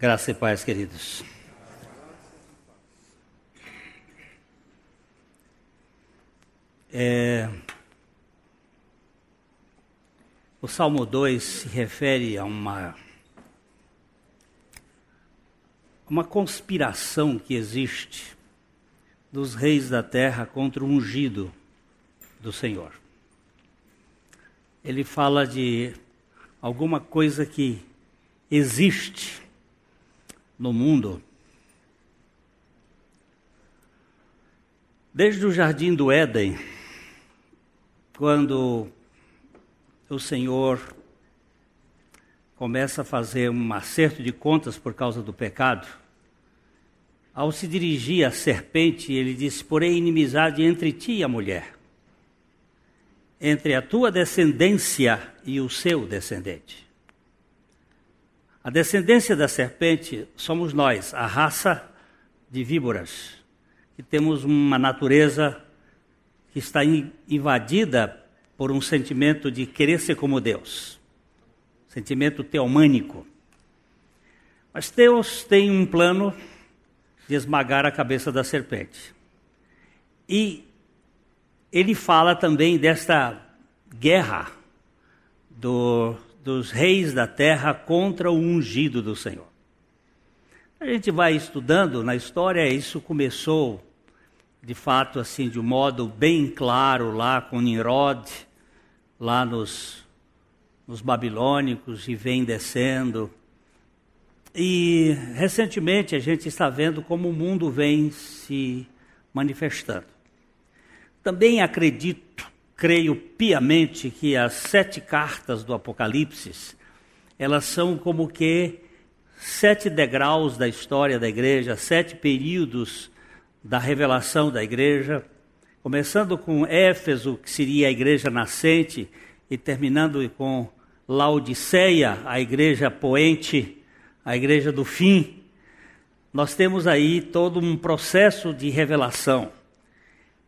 Graça e paz, queridos. É... O Salmo 2 se refere a uma, uma conspiração que existe dos reis da terra contra o ungido do Senhor. Ele fala de alguma coisa que existe no mundo. Desde o jardim do Éden, quando o Senhor começa a fazer um acerto de contas por causa do pecado, ao se dirigir à serpente, ele disse: Porém, inimizade entre ti e a mulher, entre a tua descendência e o seu descendente. A descendência da serpente somos nós, a raça de víboras, que temos uma natureza que está invadida por um sentimento de querer ser como Deus, sentimento teomânico. Mas Deus tem um plano de esmagar a cabeça da serpente. E ele fala também desta guerra do, dos reis da terra contra o ungido do Senhor. A gente vai estudando na história, isso começou de fato assim de um modo bem claro lá com Nimrod, lá nos, nos babilônicos e vem descendo. E recentemente a gente está vendo como o mundo vem se manifestando. Também acredito creio piamente que as sete cartas do Apocalipse, elas são como que sete degraus da história da igreja, sete períodos da revelação da igreja, começando com Éfeso, que seria a igreja nascente, e terminando com Laodiceia, a igreja poente, a igreja do fim. Nós temos aí todo um processo de revelação.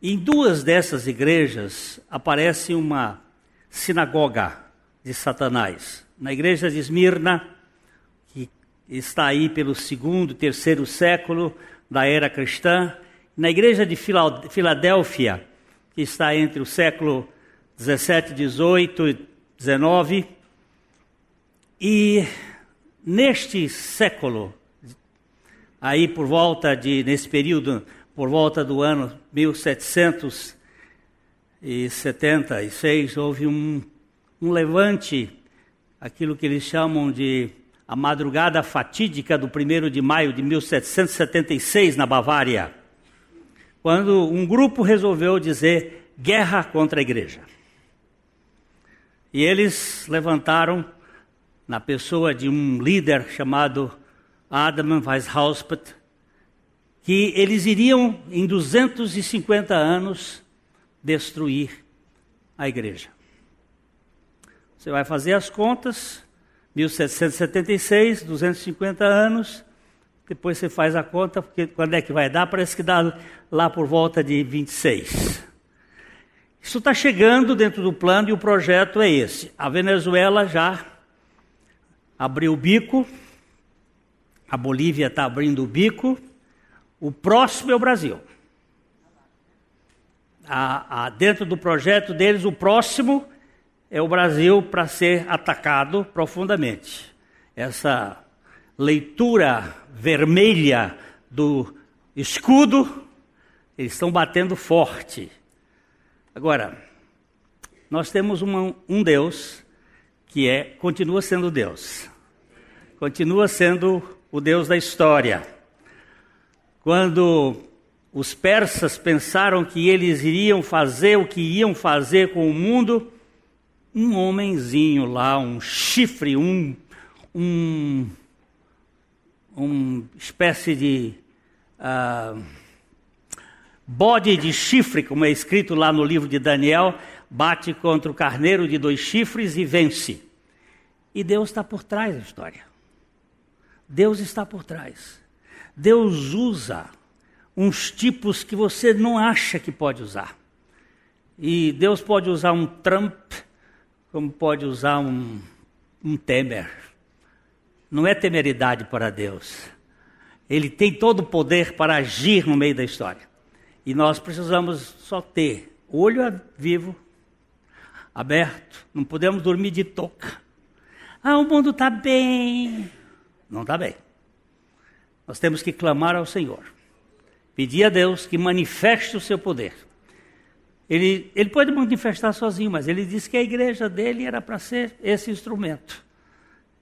Em duas dessas igrejas aparece uma sinagoga de Satanás. Na igreja de Esmirna, que está aí pelo segundo, terceiro século da era cristã, na igreja de Filadélfia, que está entre o século 17, 18 e 19, e neste século, aí por volta de, nesse período por volta do ano 1776, houve um, um levante, aquilo que eles chamam de a madrugada fatídica do 1 de maio de 1776, na Bavária, quando um grupo resolveu dizer guerra contra a igreja. E eles levantaram, na pessoa de um líder chamado Adam Weishauspert, que eles iriam, em 250 anos, destruir a igreja. Você vai fazer as contas, 1776, 250 anos, depois você faz a conta, porque quando é que vai dar? Parece que dá lá por volta de 26. Isso está chegando dentro do plano e o projeto é esse. A Venezuela já abriu o bico, a Bolívia está abrindo o bico, o próximo é o Brasil. A, a, dentro do projeto deles, o próximo é o Brasil para ser atacado profundamente. Essa leitura vermelha do escudo, eles estão batendo forte. Agora, nós temos uma, um Deus que é continua sendo Deus, continua sendo o Deus da história. Quando os persas pensaram que eles iriam fazer o que iam fazer com o mundo, um homenzinho lá, um chifre, um, um uma espécie de uh, bode de chifre, como é escrito lá no livro de Daniel, bate contra o carneiro de dois chifres e vence. E Deus está por trás da história. Deus está por trás. Deus usa uns tipos que você não acha que pode usar. E Deus pode usar um Trump, como pode usar um, um Temer. não é temeridade para Deus. Ele tem todo o poder para agir no meio da história. E nós precisamos só ter olho vivo, aberto, não podemos dormir de toca. Ah, o mundo está bem. Não está bem. Nós temos que clamar ao Senhor, pedir a Deus que manifeste o seu poder. Ele, ele pode manifestar sozinho, mas ele disse que a igreja dele era para ser esse instrumento.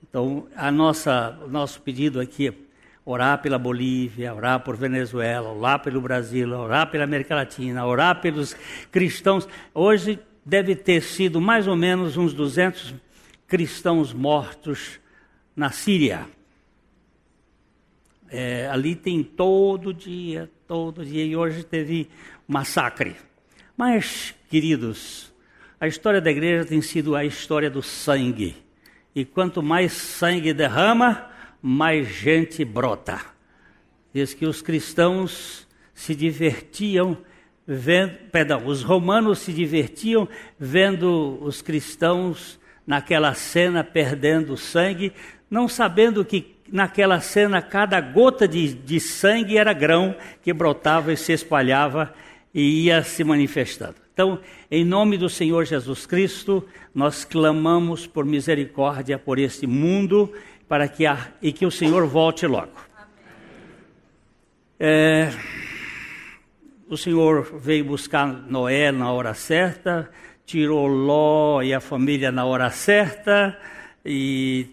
Então, a nossa, o nosso pedido aqui é orar pela Bolívia, orar por Venezuela, orar pelo Brasil, orar pela América Latina, orar pelos cristãos. Hoje deve ter sido mais ou menos uns 200 cristãos mortos na Síria. É, ali tem todo dia, todo dia, e hoje teve massacre. Mas, queridos, a história da igreja tem sido a história do sangue. E quanto mais sangue derrama, mais gente brota. Diz que os cristãos se divertiam vendo, perdão, os romanos se divertiam vendo os cristãos naquela cena perdendo sangue, não sabendo que naquela cena cada gota de, de sangue era grão que brotava e se espalhava e ia se manifestando. Então, em nome do Senhor Jesus Cristo, nós clamamos por misericórdia por este mundo para que a, e que o Senhor volte logo. É, o Senhor veio buscar Noé na hora certa, tirou Ló e a família na hora certa, e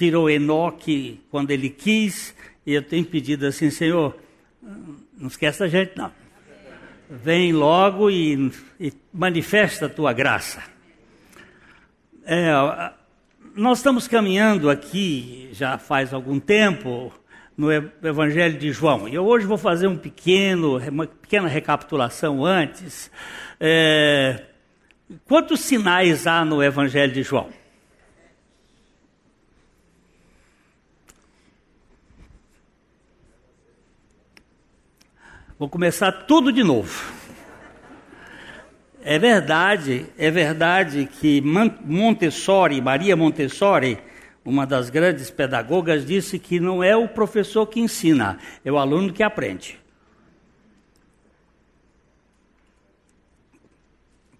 tirou Enoque quando ele quis, e eu tenho pedido assim, Senhor, não esquece da gente não. Vem logo e, e manifesta a tua graça. É, nós estamos caminhando aqui já faz algum tempo no Evangelho de João. E eu hoje vou fazer um pequeno, uma pequena recapitulação antes. É, quantos sinais há no Evangelho de João? Vou começar tudo de novo. É verdade, é verdade que Montessori, Maria Montessori, uma das grandes pedagogas, disse que não é o professor que ensina, é o aluno que aprende.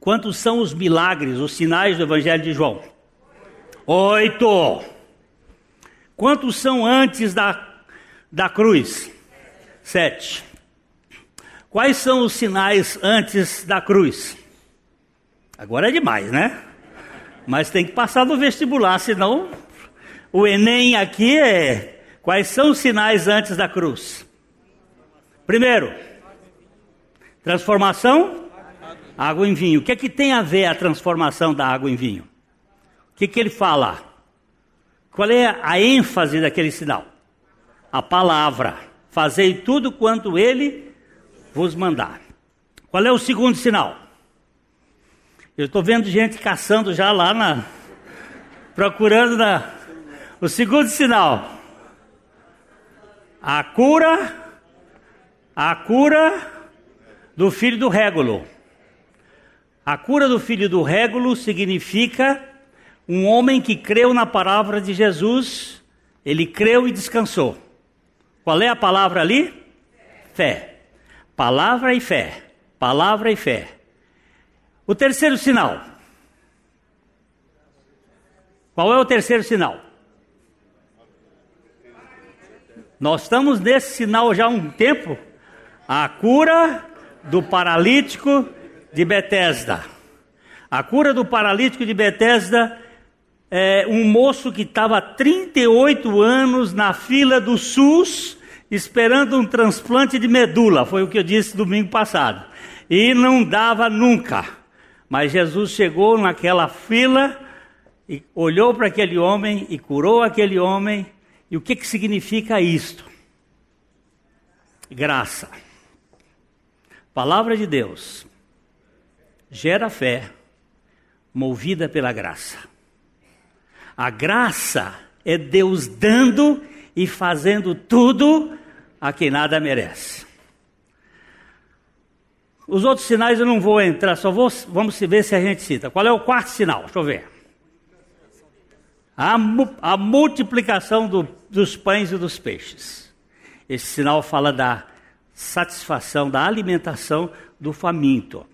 Quantos são os milagres, os sinais do Evangelho de João? Oito. Quantos são antes da, da cruz? Sete. Quais são os sinais antes da cruz? Agora é demais, né? Mas tem que passar no vestibular, senão o Enem aqui é quais são os sinais antes da cruz? Primeiro, transformação, água em vinho. O que é que tem a ver a transformação da água em vinho? O que, que ele fala? Qual é a ênfase daquele sinal? A palavra. Fazei tudo quanto ele vos mandar. Qual é o segundo sinal? Eu estou vendo gente caçando já lá na. procurando na, o segundo sinal, a cura, a cura do filho do régulo. A cura do filho do régulo significa um homem que creu na palavra de Jesus, ele creu e descansou. Qual é a palavra ali? Fé. Palavra e fé. Palavra e fé. O terceiro sinal. Qual é o terceiro sinal? Nós estamos nesse sinal já há um tempo. A cura do paralítico de Betesda. A cura do paralítico de Betesda é um moço que estava 38 anos na fila do SUS esperando um transplante de medula, foi o que eu disse domingo passado. E não dava nunca. Mas Jesus chegou naquela fila e olhou para aquele homem e curou aquele homem e o que, que significa isto? Graça. Palavra de Deus gera fé, movida pela graça. A graça é Deus dando e fazendo tudo a quem nada merece. Os outros sinais eu não vou entrar, só vou, vamos ver se a gente cita. Qual é o quarto sinal? Deixa eu ver. a, a multiplicação do, dos pães e dos peixes. Esse sinal fala da satisfação, da alimentação do faminto.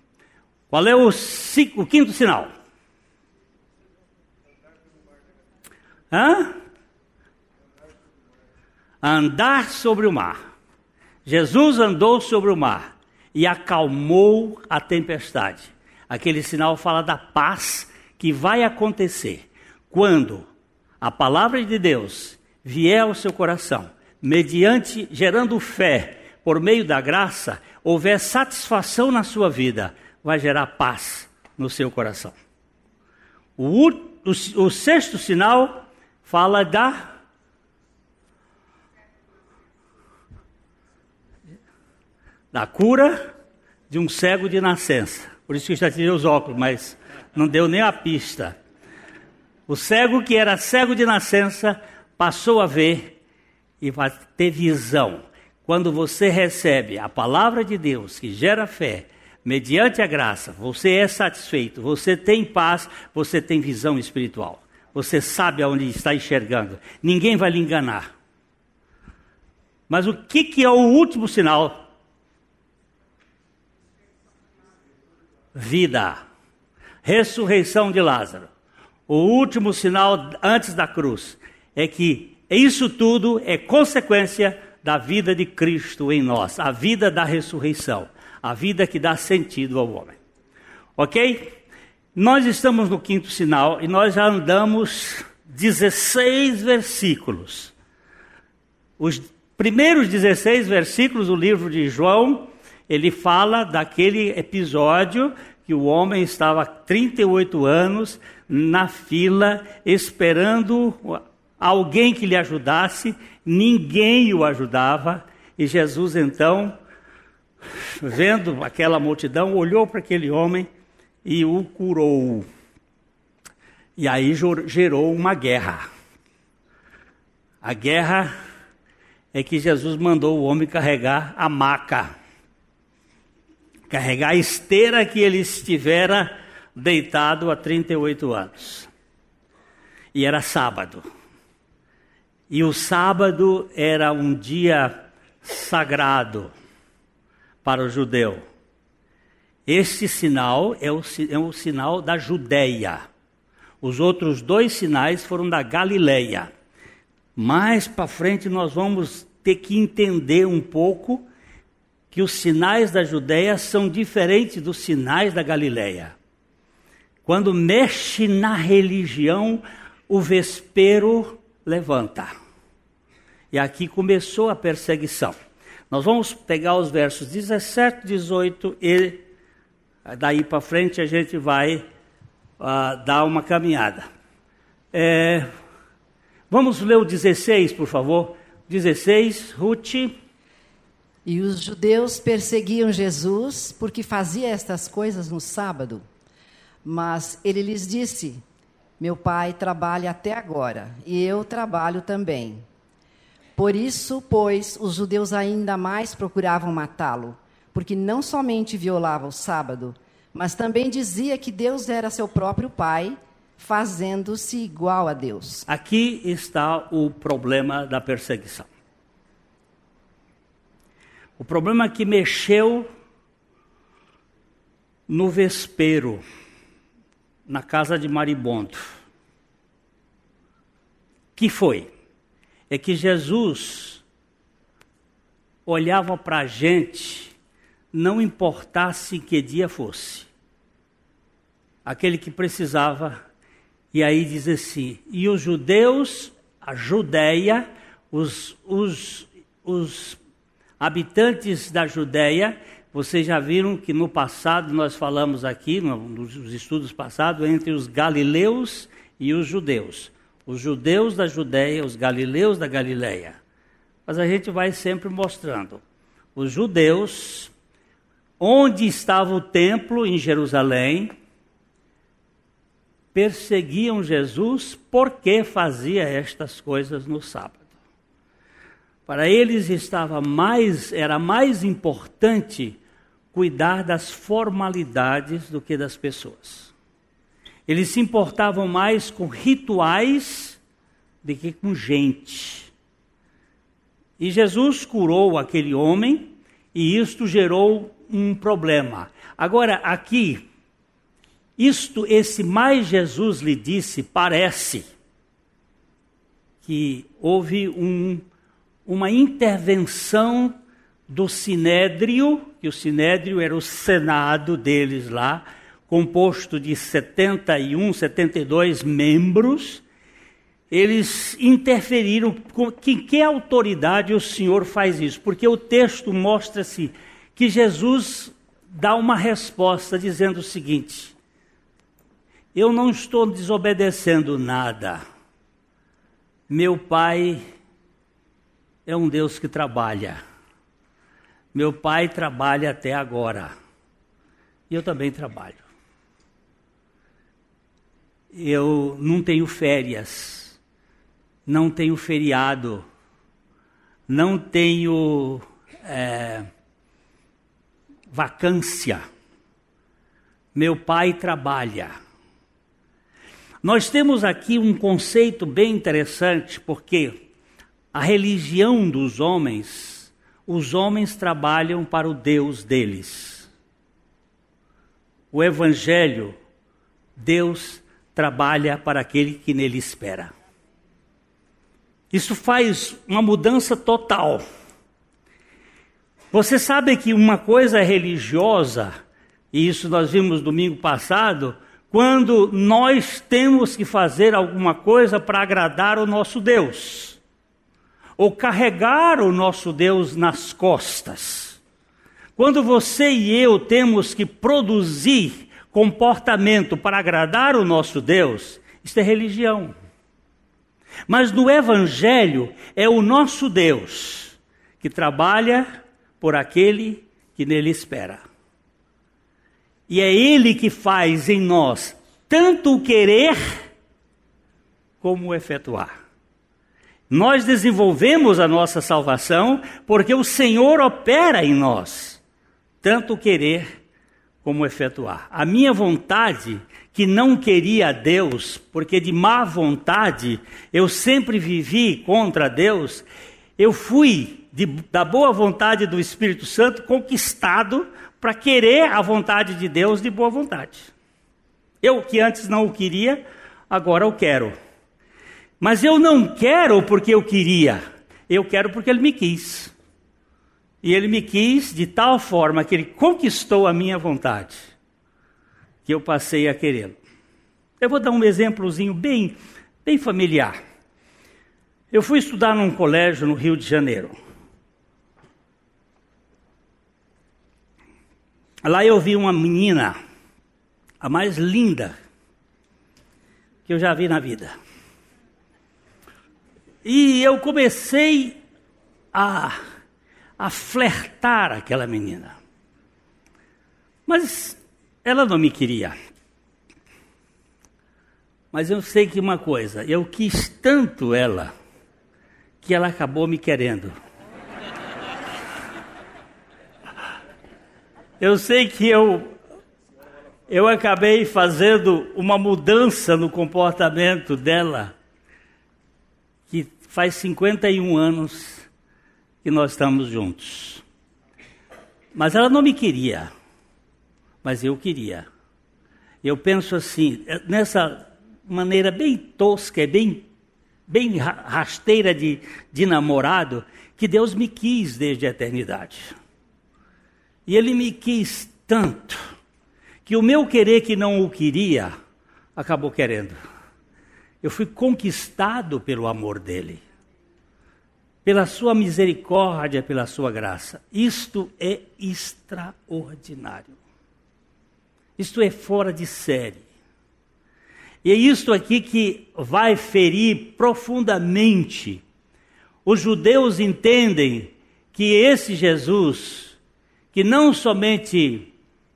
Qual é o, o quinto sinal? Hã? Andar sobre o mar. Jesus andou sobre o mar e acalmou a tempestade. Aquele sinal fala da paz que vai acontecer quando a palavra de Deus vier ao seu coração, mediante gerando fé por meio da graça, houver satisfação na sua vida, vai gerar paz no seu coração. O, o, o sexto sinal fala da da cura de um cego de nascença. Por isso que eu já tirei os óculos, mas não deu nem a pista. O cego que era cego de nascença passou a ver e vai ter visão. Quando você recebe a palavra de Deus que gera fé, mediante a graça, você é satisfeito, você tem paz, você tem visão espiritual. Você sabe aonde está enxergando. Ninguém vai lhe enganar. Mas o que, que é o último sinal? Vida. Ressurreição de Lázaro o último sinal antes da cruz é que isso tudo é consequência da vida de Cristo em nós, a vida da ressurreição, a vida que dá sentido ao homem. Ok? Nós estamos no quinto sinal e nós já andamos 16 versículos. Os primeiros 16 versículos do livro de João, ele fala daquele episódio que o homem estava há 38 anos na fila esperando alguém que lhe ajudasse, ninguém o ajudava, e Jesus então, vendo aquela multidão, olhou para aquele homem e o curou. E aí gerou uma guerra. A guerra é que Jesus mandou o homem carregar a maca, carregar a esteira que ele estivera deitado há 38 anos. E era sábado. E o sábado era um dia sagrado para o judeu. Este sinal é o, é o sinal da Judéia. Os outros dois sinais foram da Galileia. Mais para frente nós vamos ter que entender um pouco que os sinais da Judéia são diferentes dos sinais da Galileia. Quando mexe na religião, o vespero levanta. E aqui começou a perseguição. Nós vamos pegar os versos 17, 18 e daí para frente a gente vai uh, dar uma caminhada. É, vamos ler o 16, por favor. 16, Ruth. E os judeus perseguiam Jesus porque fazia estas coisas no sábado. Mas ele lhes disse: Meu pai trabalha até agora, e eu trabalho também. Por isso, pois, os judeus ainda mais procuravam matá-lo, porque não somente violava o sábado, mas também dizia que Deus era seu próprio pai, fazendo-se igual a Deus. Aqui está o problema da perseguição. O problema que mexeu no vespero na casa de Maribondo. Que foi? É que Jesus olhava para a gente, não importasse que dia fosse. Aquele que precisava, e aí diz assim: e os judeus, a Judéia, os, os, os habitantes da Judéia, vocês já viram que no passado nós falamos aqui, nos estudos passados, entre os galileus e os judeus. Os judeus da Judéia, os galileus da Galileia. Mas a gente vai sempre mostrando. Os judeus, onde estava o templo em Jerusalém, perseguiam Jesus porque fazia estas coisas no sábado. Para eles estava mais, era mais importante cuidar das formalidades do que das pessoas. Eles se importavam mais com rituais do que com gente. E Jesus curou aquele homem e isto gerou um problema. Agora, aqui, isto, esse mais Jesus lhe disse, parece que houve um, uma intervenção do Sinédrio, que o Sinédrio era o senado deles lá, composto de 71, 72 membros, eles interferiram. Com que, que autoridade o Senhor faz isso? Porque o texto mostra-se que Jesus dá uma resposta dizendo o seguinte: Eu não estou desobedecendo nada. Meu Pai é um Deus que trabalha. Meu Pai trabalha até agora. E eu também trabalho. Eu não tenho férias, não tenho feriado, não tenho é, vacância. Meu pai trabalha. Nós temos aqui um conceito bem interessante, porque a religião dos homens, os homens trabalham para o Deus deles. O Evangelho, Deus trabalha para aquele que nele espera. Isso faz uma mudança total. Você sabe que uma coisa é religiosa, e isso nós vimos domingo passado, quando nós temos que fazer alguma coisa para agradar o nosso Deus, ou carregar o nosso Deus nas costas. Quando você e eu temos que produzir comportamento para agradar o nosso Deus, isso é religião. Mas no Evangelho é o nosso Deus que trabalha por aquele que nele espera. E é Ele que faz em nós tanto o querer como o efetuar. Nós desenvolvemos a nossa salvação porque o Senhor opera em nós, tanto querer como efetuar. A minha vontade, que não queria Deus, porque de má vontade eu sempre vivi contra Deus, eu fui de, da boa vontade do Espírito Santo, conquistado para querer a vontade de Deus de boa vontade. Eu que antes não o queria, agora eu quero. Mas eu não quero porque eu queria, eu quero porque ele me quis. E ele me quis de tal forma que ele conquistou a minha vontade, que eu passei a querê-lo. Eu vou dar um exemplozinho bem, bem familiar. Eu fui estudar num colégio no Rio de Janeiro. Lá eu vi uma menina, a mais linda que eu já vi na vida. E eu comecei a, a flertar aquela menina. Mas ela não me queria. Mas eu sei que uma coisa, eu quis tanto ela, que ela acabou me querendo. Eu sei que eu eu acabei fazendo uma mudança no comportamento dela, faz 51 anos que nós estamos juntos. Mas ela não me queria, mas eu queria. Eu penso assim, nessa maneira bem tosca, bem, bem rasteira de, de namorado, que Deus me quis desde a eternidade. E ele me quis tanto que o meu querer que não o queria acabou querendo. Eu fui conquistado pelo amor dele, pela sua misericórdia, pela sua graça. Isto é extraordinário. Isto é fora de série. E é isto aqui que vai ferir profundamente. Os judeus entendem que esse Jesus que não somente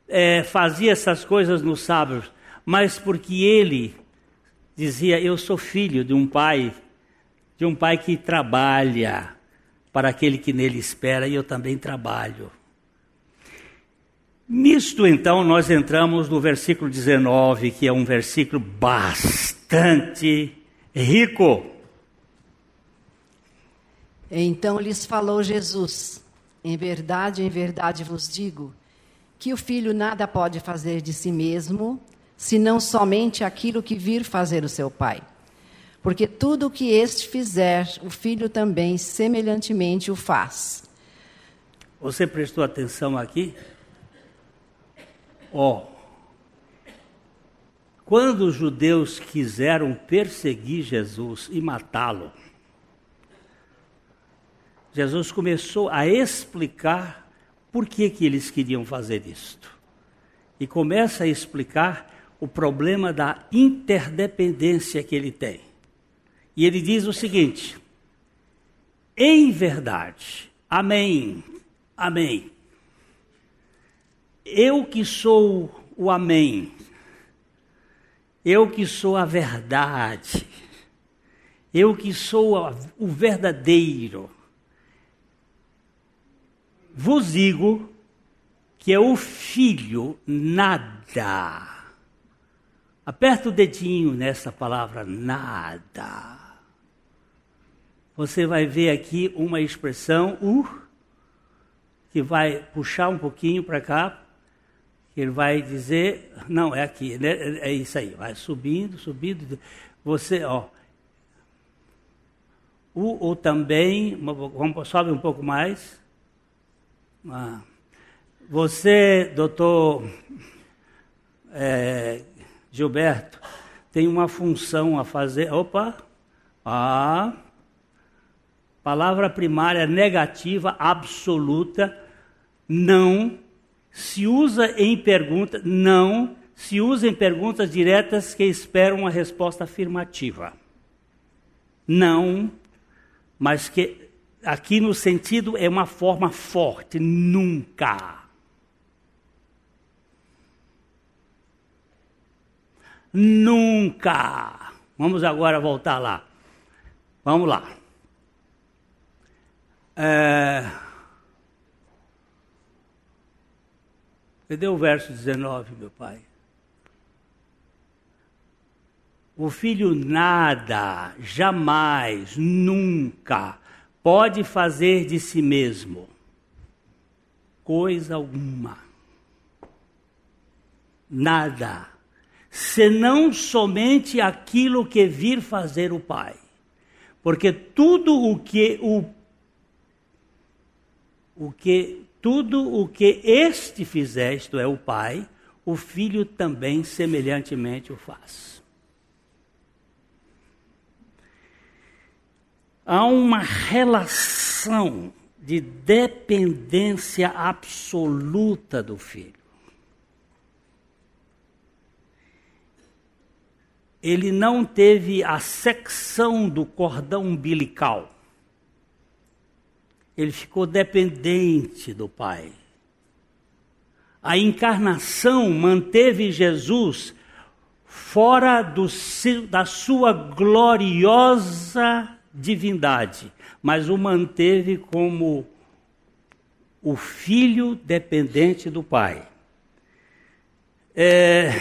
é, fazia essas coisas no sábado, mas porque ele dizia: Eu sou filho de um pai, de um pai que trabalha para aquele que nele espera, e eu também trabalho. Nisto, então, nós entramos no versículo 19, que é um versículo bastante rico. Então lhes falou Jesus: Em verdade, em verdade vos digo que o filho nada pode fazer de si mesmo, senão somente aquilo que vir fazer o seu pai. Porque tudo o que este fizer, o filho também semelhantemente o faz. Você prestou atenção aqui? Ó, oh, quando os judeus quiseram perseguir Jesus e matá-lo, Jesus começou a explicar por que, que eles queriam fazer isto. E começa a explicar o problema da interdependência que ele tem. E ele diz o seguinte: em verdade, amém, amém. Eu que sou o amém, eu que sou a verdade, eu que sou o verdadeiro, vos digo que é o filho nada. Aperta o dedinho nessa palavra nada. Você vai ver aqui uma expressão uh, que vai puxar um pouquinho para cá. Ele vai dizer, não, é aqui, né? é isso aí, vai subindo, subindo. Você, ó, o ou também, vamos sobe um pouco mais. Você, doutor é, Gilberto, tem uma função a fazer. Opa! Ah! Palavra primária negativa absoluta, não. Se usa em pergunta, não. Se usa em perguntas diretas que esperam uma resposta afirmativa. Não, mas que aqui no sentido é uma forma forte, nunca. Nunca. Vamos agora voltar lá. Vamos lá. É... Cadê o verso 19, meu pai? O filho nada, jamais, nunca pode fazer de si mesmo coisa alguma. Nada. Senão somente aquilo que vir fazer o Pai. Porque tudo o que o o que tudo o que este fizer, isto é o Pai, o Filho também semelhantemente o faz. há uma relação de dependência absoluta do filho. Ele não teve a secção do cordão umbilical. Ele ficou dependente do Pai. A encarnação manteve Jesus fora do, da sua gloriosa divindade, mas o manteve como o filho dependente do pai. É,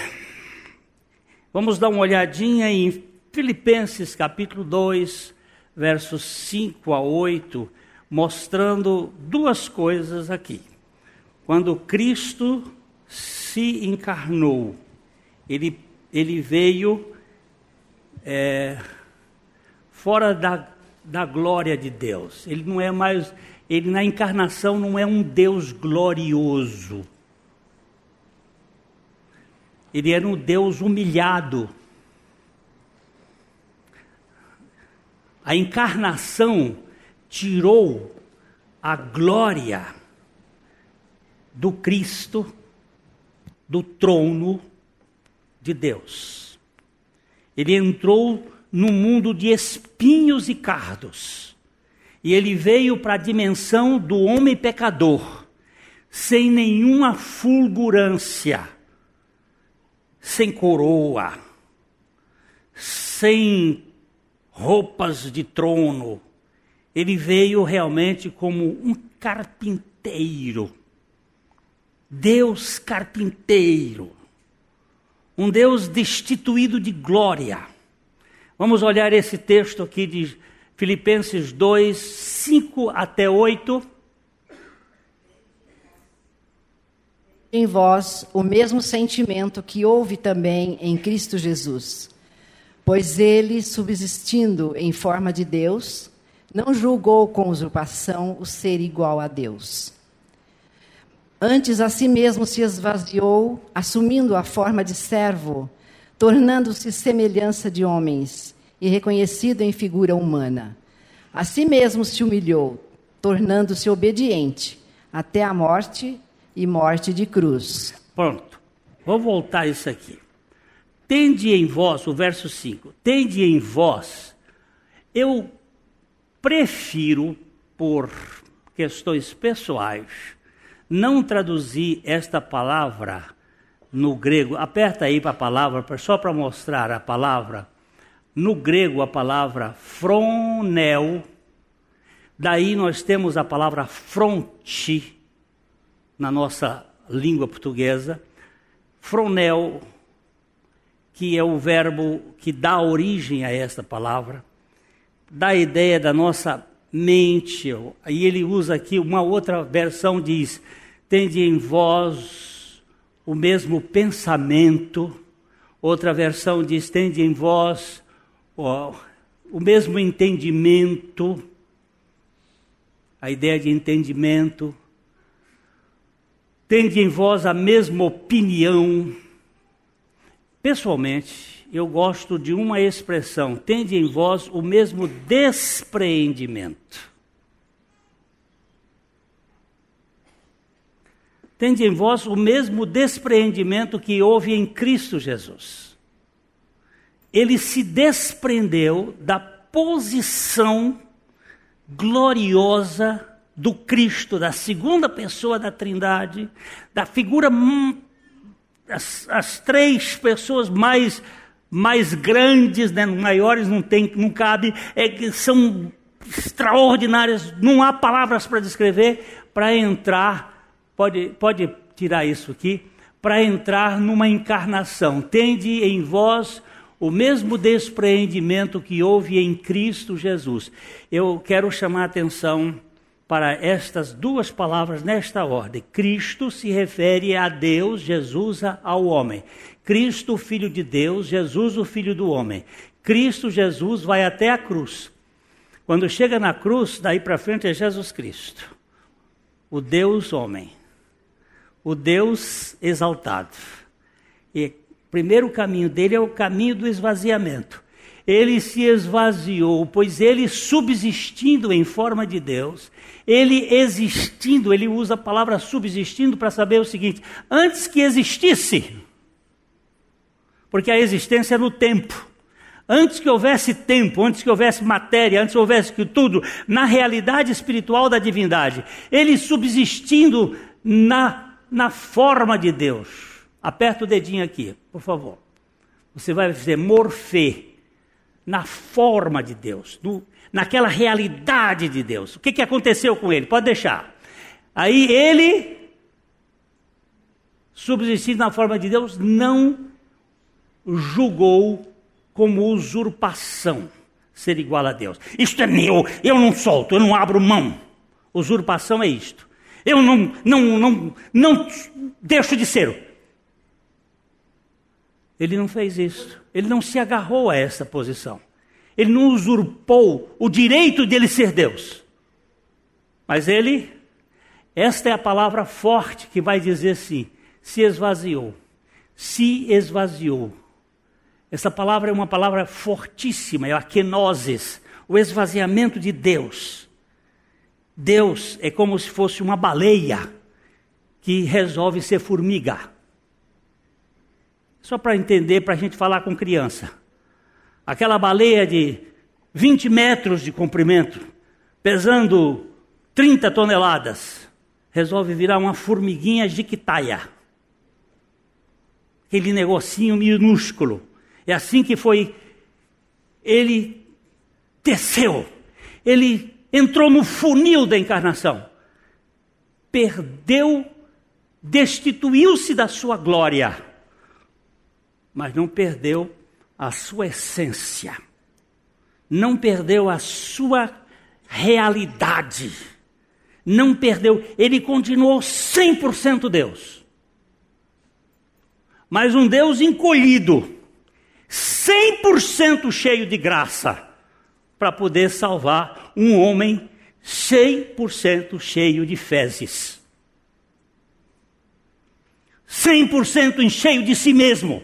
vamos dar uma olhadinha em Filipenses capítulo 2, versos 5 a 8, mostrando duas coisas aqui. Quando Cristo se encarnou, ele, ele veio. É, fora da, da glória de Deus. Ele não é mais, ele na encarnação não é um Deus glorioso. Ele era um Deus humilhado. A encarnação tirou a glória do Cristo do trono de Deus. Ele entrou num mundo de espinhos e cardos. E ele veio para a dimensão do homem pecador, sem nenhuma fulgurância, sem coroa, sem roupas de trono. Ele veio realmente como um carpinteiro. Deus carpinteiro. Um Deus destituído de glória Vamos olhar esse texto aqui de Filipenses 2, 5 até 8. Em vós o mesmo sentimento que houve também em Cristo Jesus. Pois ele, subsistindo em forma de Deus, não julgou com usurpação o ser igual a Deus. Antes a si mesmo se esvaziou, assumindo a forma de servo, tornando-se semelhança de homens e reconhecido em figura humana. A si mesmo se humilhou, tornando-se obediente até a morte e morte de cruz. Pronto. Vou voltar isso aqui. Tende em vós, o verso 5. Tende em vós. Eu prefiro, por questões pessoais, não traduzir esta palavra no grego. Aperta aí para a palavra, só para mostrar a palavra. No grego, a palavra fronel. Daí nós temos a palavra fronte na nossa língua portuguesa. Fronel, que é o verbo que dá origem a esta palavra dá a ideia da nossa mente. Aí ele usa aqui uma outra versão diz: tende em vós o mesmo pensamento. Outra versão diz: tende em vós o mesmo entendimento. A ideia de entendimento. Tende em vós a mesma opinião. Pessoalmente, eu gosto de uma expressão: tende em vós o mesmo despreendimento. Tende em vós o mesmo despreendimento que houve em Cristo Jesus. Ele se desprendeu da posição gloriosa do Cristo, da segunda pessoa da Trindade, da figura as, as, três pessoas mais mais grandes, né, maiores não tem, não cabe, é, são extraordinárias, não há palavras para descrever, para entrar, pode, pode tirar isso aqui, para entrar numa encarnação. Tende em vós o mesmo despreendimento que houve em Cristo Jesus. Eu quero chamar a atenção para estas duas palavras nesta ordem. Cristo se refere a Deus, Jesus ao homem. Cristo, o Filho de Deus, Jesus, o Filho do homem. Cristo Jesus vai até a cruz. Quando chega na cruz, daí para frente é Jesus Cristo, o Deus homem, o Deus exaltado. E o primeiro caminho dele é o caminho do esvaziamento ele se esvaziou, pois ele subsistindo em forma de Deus, ele existindo, ele usa a palavra subsistindo para saber o seguinte: antes que existisse, porque a existência é no tempo. Antes que houvesse tempo, antes que houvesse matéria, antes que houvesse tudo, na realidade espiritual da divindade, ele subsistindo na, na forma de Deus. Aperta o dedinho aqui, por favor. Você vai dizer morfê na forma de Deus, no, naquela realidade de Deus. O que, que aconteceu com ele? Pode deixar. Aí ele, subsistindo na forma de Deus, não julgou como usurpação ser igual a Deus. Isto é meu, eu não solto, eu não abro mão. Usurpação é isto. Eu não, não, não, não deixo de ser. Ele não fez isso. Ele não se agarrou a essa posição. Ele não usurpou o direito dele ser Deus. Mas ele, esta é a palavra forte que vai dizer assim: se esvaziou. Se esvaziou. Essa palavra é uma palavra fortíssima, é a kenosis, o esvaziamento de Deus. Deus é como se fosse uma baleia que resolve ser formiga. Só para entender, para a gente falar com criança. Aquela baleia de 20 metros de comprimento, pesando 30 toneladas, resolve virar uma formiguinha jiquitaia. Aquele negocinho minúsculo. É assim que foi. Ele desceu. Ele entrou no funil da encarnação. Perdeu, destituiu-se da sua glória mas não perdeu a sua essência. não perdeu a sua realidade. Não perdeu, ele continuou 100% Deus. Mas um Deus encolhido, 100% cheio de graça, para poder salvar um homem 100% cheio de fezes. 100% cheio de si mesmo.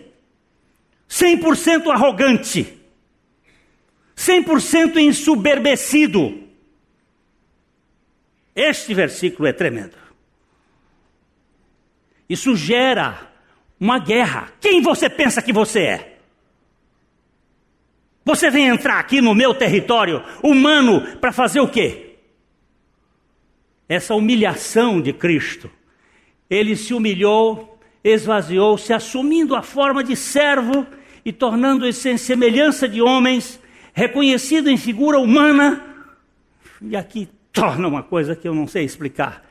100% arrogante. 100% ensoberbecido. Este versículo é tremendo. Isso gera uma guerra. Quem você pensa que você é? Você vem entrar aqui no meu território humano para fazer o quê? Essa humilhação de Cristo. Ele se humilhou, esvaziou, se assumindo a forma de servo e tornando-se em semelhança de homens, reconhecido em figura humana. E aqui torna uma coisa que eu não sei explicar.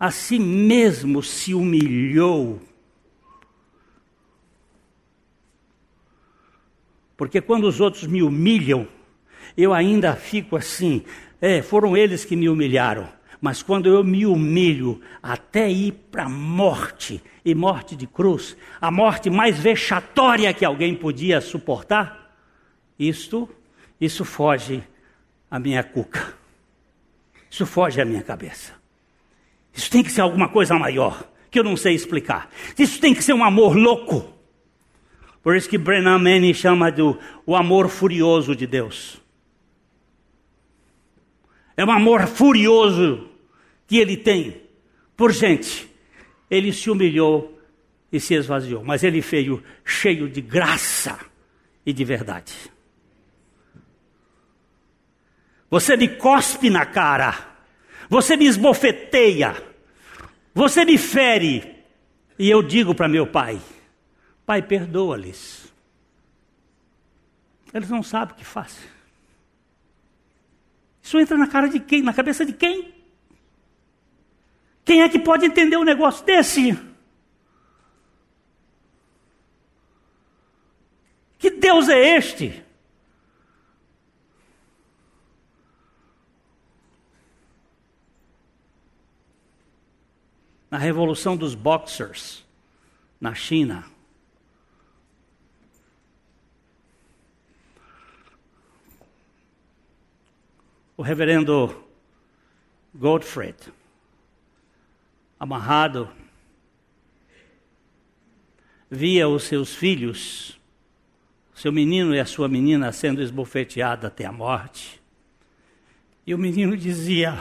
A si mesmo se humilhou. Porque quando os outros me humilham, eu ainda fico assim. É, foram eles que me humilharam. Mas quando eu me humilho até ir para a morte, e morte de cruz, a morte mais vexatória que alguém podia suportar, isto, isso foge à minha cuca. Isso foge à minha cabeça. Isso tem que ser alguma coisa maior, que eu não sei explicar. Isso tem que ser um amor louco. Por isso que Brennan Manning chama do o amor furioso de Deus. É um amor furioso que ele tem por gente. Ele se humilhou e se esvaziou, mas ele veio cheio de graça e de verdade. Você me cospe na cara, você me esbofeteia, você me fere, e eu digo para meu pai: Pai, perdoa-lhes. Eles não sabem o que fazem. Isso entra na cara de quem? Na cabeça de quem? Quem é que pode entender um negócio desse? Que Deus é este? na revolução dos boxers na China. O reverendo Goldfried, amarrado, via os seus filhos, seu menino e a sua menina sendo esbofeteados até a morte. E o menino dizia: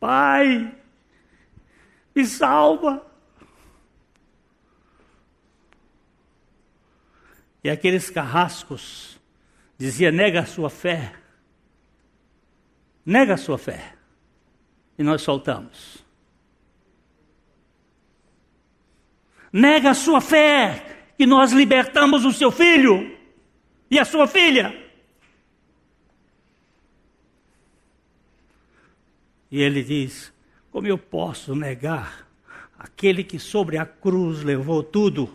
Pai, me salva. E aqueles carrascos dizia: nega a sua fé. Nega a sua fé. E nós soltamos. Nega a sua fé, e nós libertamos o seu filho e a sua filha. E ele diz: como eu posso negar aquele que sobre a cruz levou tudo?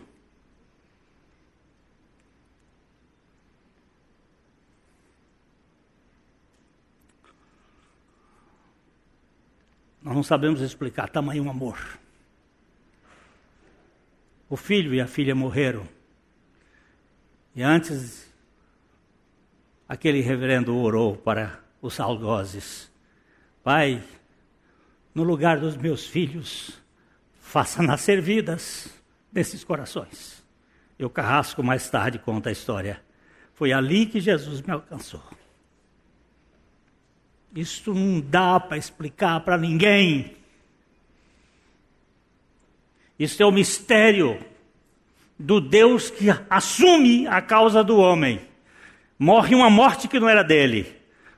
Nós não sabemos explicar tamanho amor. O filho e a filha morreram. E antes, aquele reverendo orou para os algozes: Pai, no lugar dos meus filhos, faça nascer vidas nesses corações. E o Carrasco mais tarde conta a história. Foi ali que Jesus me alcançou. Isto não dá para explicar para ninguém. Isso é o mistério do Deus que assume a causa do homem. Morre uma morte que não era dele,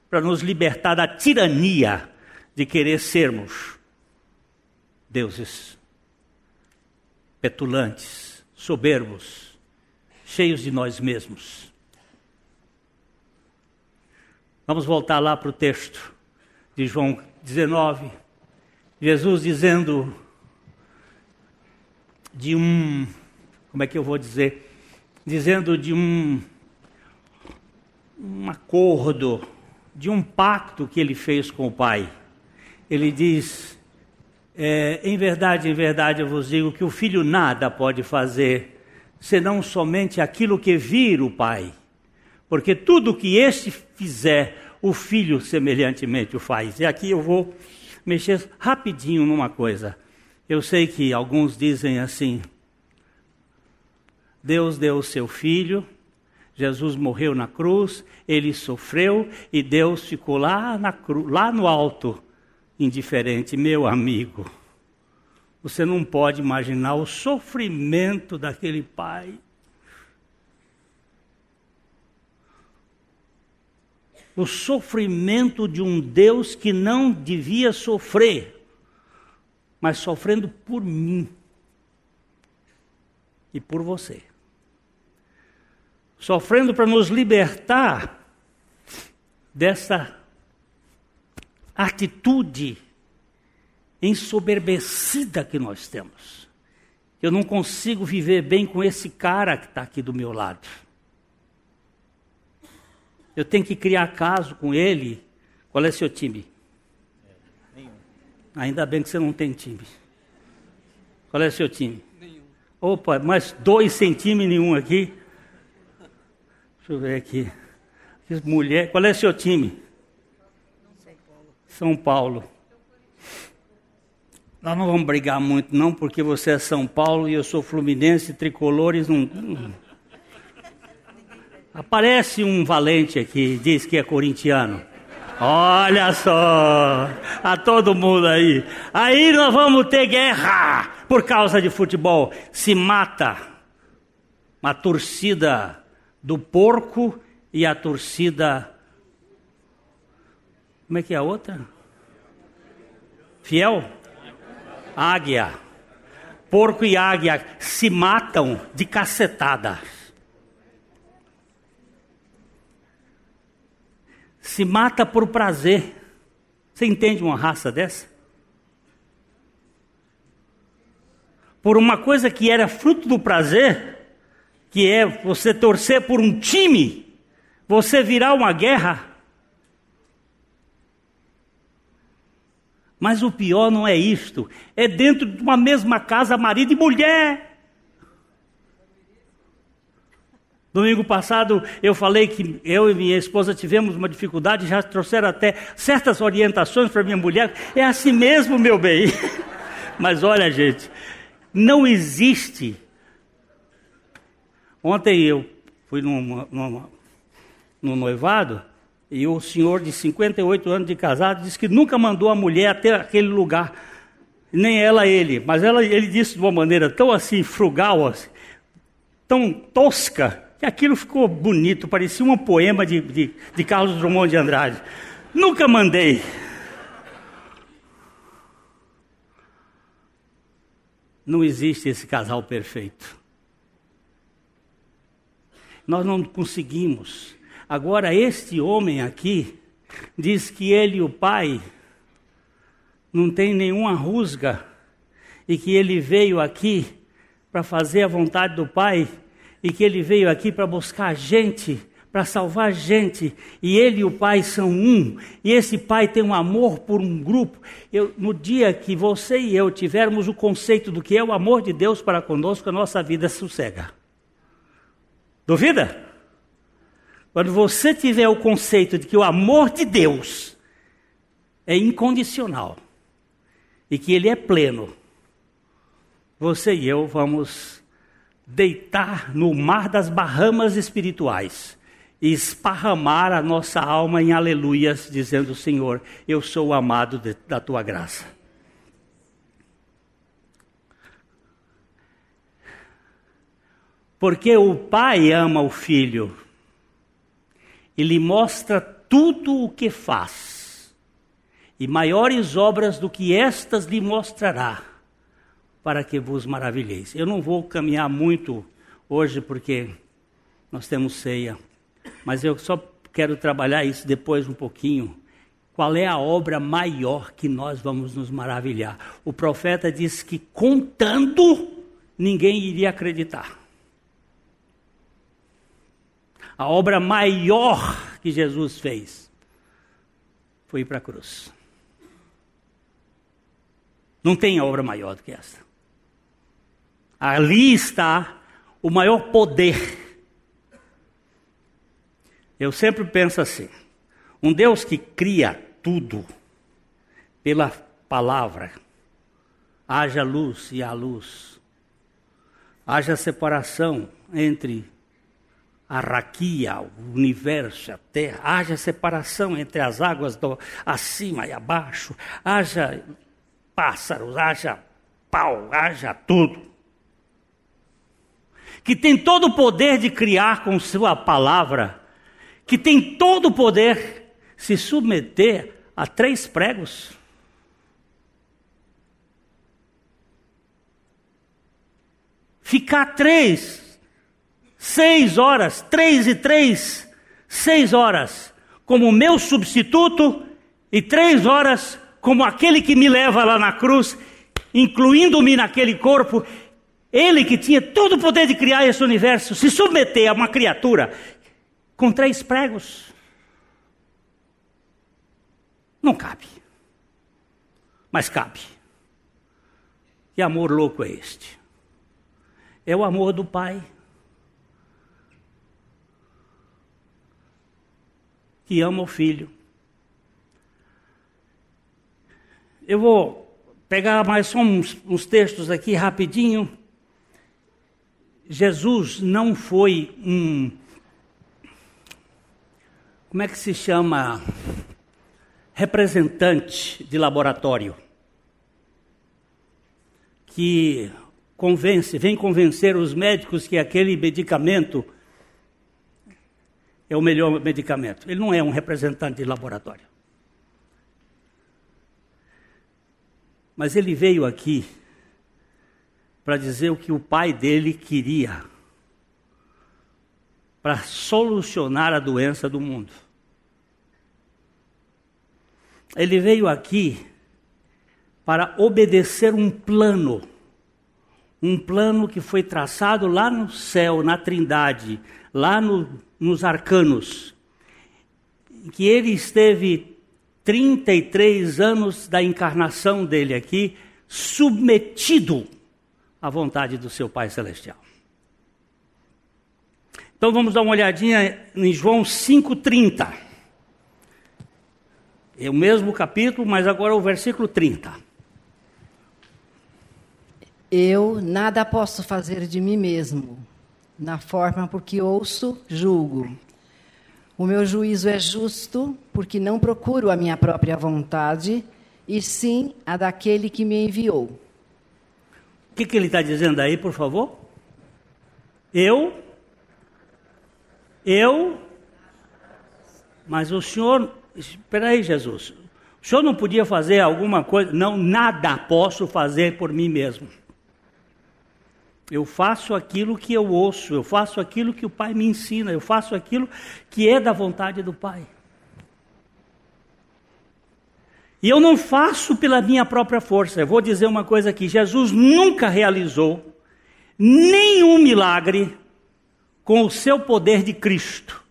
para nos libertar da tirania de querer sermos deuses petulantes, soberbos, cheios de nós mesmos. Vamos voltar lá para o texto de João 19. Jesus dizendo de um, como é que eu vou dizer? Dizendo de um um acordo, de um pacto que ele fez com o pai. Ele diz: é, Em verdade, em verdade eu vos digo que o filho nada pode fazer, senão somente aquilo que vir o pai. Porque tudo que este fizer, o filho semelhantemente o faz. E aqui eu vou mexer rapidinho numa coisa. Eu sei que alguns dizem assim: Deus deu o seu filho, Jesus morreu na cruz, ele sofreu e Deus ficou lá, na cru, lá no alto, indiferente. Meu amigo, você não pode imaginar o sofrimento daquele pai. O sofrimento de um Deus que não devia sofrer, mas sofrendo por mim e por você sofrendo para nos libertar dessa atitude ensoberbecida que nós temos. Eu não consigo viver bem com esse cara que está aqui do meu lado. Eu tenho que criar caso com ele. Qual é seu time? Nenhum. Ainda bem que você não tem time. Qual é seu time? Nenhum. Opa, mais dois sem time nenhum aqui. Deixa eu ver aqui. Mulher, qual é seu time? São Paulo. São Paulo. Nós não vamos brigar muito, não, porque você é São Paulo e eu sou Fluminense, tricolores. Não... Aparece um valente aqui, diz que é corintiano. Olha só, a todo mundo aí. Aí nós vamos ter guerra por causa de futebol. Se mata uma torcida do porco e a torcida. Como é que é a outra? Fiel? Águia. Porco e águia se matam de cacetada. Se mata por prazer. Você entende uma raça dessa? Por uma coisa que era fruto do prazer, que é você torcer por um time, você virar uma guerra. Mas o pior não é isto, é dentro de uma mesma casa, marido e mulher. Domingo passado eu falei que eu e minha esposa tivemos uma dificuldade, já trouxeram até certas orientações para minha mulher. É assim mesmo, meu bem. Mas olha, gente, não existe Ontem eu fui numa, numa, num noivado e o senhor de 58 anos de casado disse que nunca mandou a mulher até aquele lugar, nem ela ele, mas ela, ele disse de uma maneira tão assim frugal, assim, tão tosca, que aquilo ficou bonito, parecia um poema de, de, de Carlos Drummond de Andrade. Nunca mandei. Não existe esse casal perfeito. Nós não conseguimos. Agora, este homem aqui diz que ele e o pai não tem nenhuma rusga e que ele veio aqui para fazer a vontade do pai e que ele veio aqui para buscar gente, para salvar gente, e ele e o pai são um, e esse pai tem um amor por um grupo. Eu, no dia que você e eu tivermos o conceito do que é o amor de Deus para conosco, a nossa vida sossega. Duvida? Quando você tiver o conceito de que o amor de Deus é incondicional e que ele é pleno, você e eu vamos deitar no mar das Bahamas espirituais e esparramar a nossa alma em aleluias, dizendo: Senhor, eu sou amado de, da tua graça. Porque o pai ama o filho e lhe mostra tudo o que faz, e maiores obras do que estas lhe mostrará, para que vos maravilheis. Eu não vou caminhar muito hoje porque nós temos ceia, mas eu só quero trabalhar isso depois um pouquinho. Qual é a obra maior que nós vamos nos maravilhar? O profeta diz que contando, ninguém iria acreditar a obra maior que Jesus fez foi ir para a cruz. Não tem obra maior do que essa. Ali está o maior poder. Eu sempre penso assim: um Deus que cria tudo pela palavra, haja luz e há luz, haja separação entre a raquia, o universo, a terra, haja separação entre as águas do acima e abaixo, haja pássaros, haja pau, haja tudo. Que tem todo o poder de criar com sua palavra, que tem todo o poder se submeter a três pregos. Ficar três, seis horas, três e três, seis horas, como meu substituto, e três horas como aquele que me leva lá na cruz, incluindo-me naquele corpo, ele que tinha todo o poder de criar esse universo, se submeter a uma criatura com três pregos. Não cabe. Mas cabe. Que amor louco é este? É o amor do Pai. Que ama o Filho. Eu vou pegar mais só uns, uns textos aqui rapidinho. Jesus não foi um. Como é que se chama? Representante de laboratório. Que convence, vem convencer os médicos que aquele medicamento é o melhor medicamento. Ele não é um representante de laboratório. Mas ele veio aqui para dizer o que o pai dele queria para solucionar a doença do mundo. Ele veio aqui para obedecer um plano, um plano que foi traçado lá no céu, na Trindade, lá no, nos arcanos, que ele esteve 33 anos da encarnação dele aqui, submetido à vontade do seu Pai Celestial. Então vamos dar uma olhadinha em João 5,30. É o mesmo capítulo, mas agora o versículo 30. Eu nada posso fazer de mim mesmo, na forma porque ouço, julgo. O meu juízo é justo, porque não procuro a minha própria vontade, e sim a daquele que me enviou. O que, que ele está dizendo aí, por favor? Eu, eu, mas o senhor, espera aí, Jesus, o senhor não podia fazer alguma coisa? Não, nada posso fazer por mim mesmo. Eu faço aquilo que eu ouço, eu faço aquilo que o Pai me ensina, eu faço aquilo que é da vontade do Pai. E eu não faço pela minha própria força. Eu vou dizer uma coisa aqui: Jesus nunca realizou nenhum milagre com o seu poder de Cristo.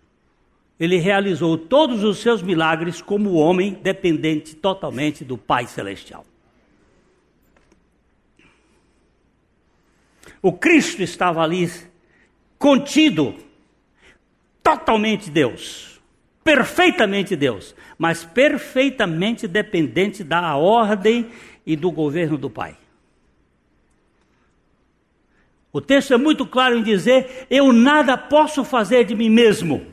Ele realizou todos os seus milagres como homem dependente totalmente do Pai Celestial. O Cristo estava ali contido, totalmente Deus, perfeitamente Deus, mas perfeitamente dependente da ordem e do governo do Pai. O texto é muito claro em dizer: eu nada posso fazer de mim mesmo.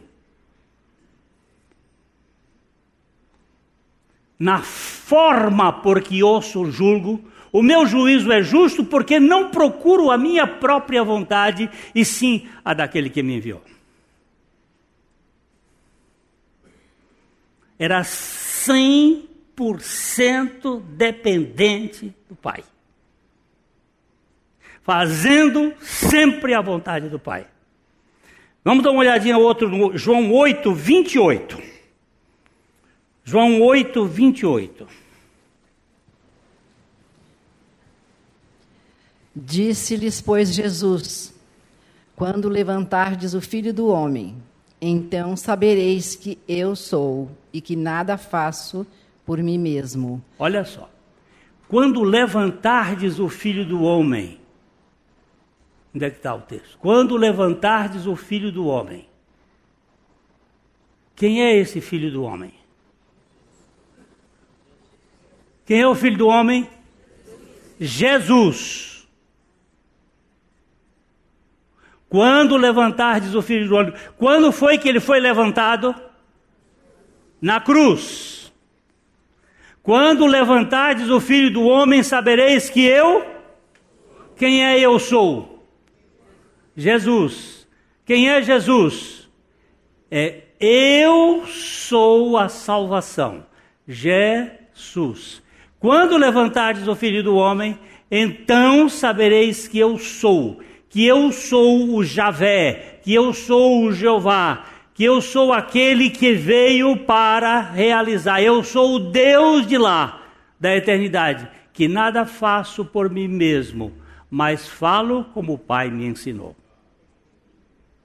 Na forma por que ouço julgo, o meu juízo é justo porque não procuro a minha própria vontade, e sim a daquele que me enviou. Era 100% dependente do Pai. Fazendo sempre a vontade do Pai. Vamos dar uma olhadinha outro no João 8, 28. João 8, 28. Disse-lhes, pois, Jesus: Quando levantardes o filho do homem, Então sabereis que eu sou e que nada faço por mim mesmo. Olha só. Quando levantardes o filho do homem. Onde é que está o texto? Quando levantardes o filho do homem. Quem é esse filho do homem? Quem é o filho do homem? Jesus. Quando levantardes o filho do homem. Quando foi que ele foi levantado? Na cruz. Quando levantardes o filho do homem, sabereis que eu. Quem é eu sou? Jesus. Quem é Jesus? É eu sou a salvação. Jesus. Quando levantardes o filho do homem, então sabereis que eu sou, que eu sou o Javé, que eu sou o Jeová, que eu sou aquele que veio para realizar. Eu sou o Deus de lá, da eternidade, que nada faço por mim mesmo, mas falo como o Pai me ensinou.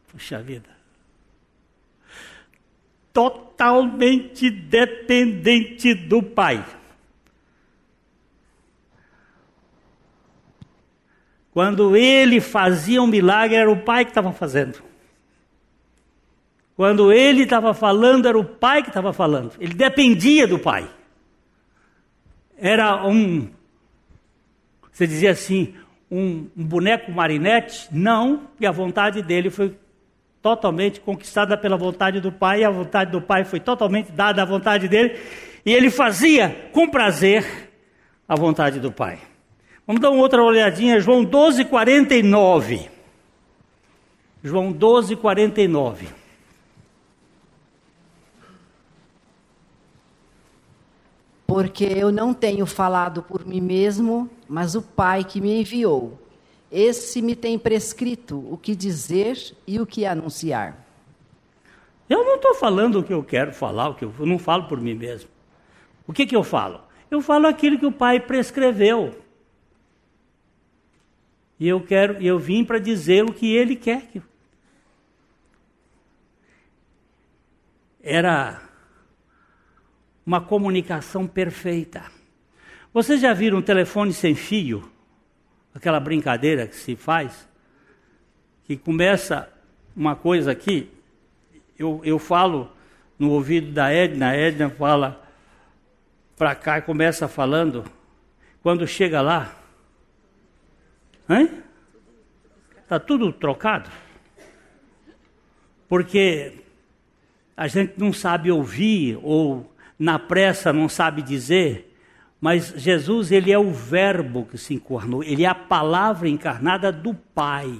Puxa vida. Totalmente dependente do Pai. Quando ele fazia um milagre, era o pai que estava fazendo. Quando ele estava falando, era o pai que estava falando. Ele dependia do pai. Era um, você dizia assim, um, um boneco marinete? Não, e a vontade dele foi totalmente conquistada pela vontade do pai, e a vontade do pai foi totalmente dada à vontade dele, e ele fazia com prazer a vontade do pai. Vamos dar uma outra olhadinha, João 12, 49. João 12, 49. Porque eu não tenho falado por mim mesmo, mas o Pai que me enviou. Esse me tem prescrito o que dizer e o que anunciar. Eu não estou falando o que eu quero falar, o que eu, não falo por mim mesmo. O que, que eu falo? Eu falo aquilo que o Pai prescreveu. E eu quero, eu vim para dizer o que ele quer que era uma comunicação perfeita. Vocês já viram um telefone sem fio? Aquela brincadeira que se faz? Que começa uma coisa aqui, eu, eu falo no ouvido da Edna, a Edna fala para cá e começa falando. Quando chega lá, Hein? Está tudo trocado? Porque a gente não sabe ouvir ou na pressa não sabe dizer, mas Jesus ele é o verbo que se encarnou, ele é a palavra encarnada do Pai.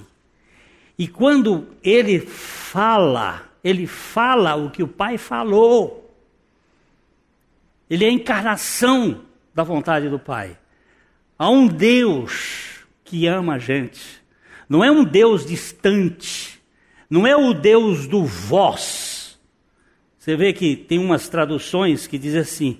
E quando ele fala, ele fala o que o Pai falou. Ele é a encarnação da vontade do Pai. Há um Deus que ama a gente. Não é um Deus distante. Não é o Deus do vós. Você vê que tem umas traduções que dizem assim: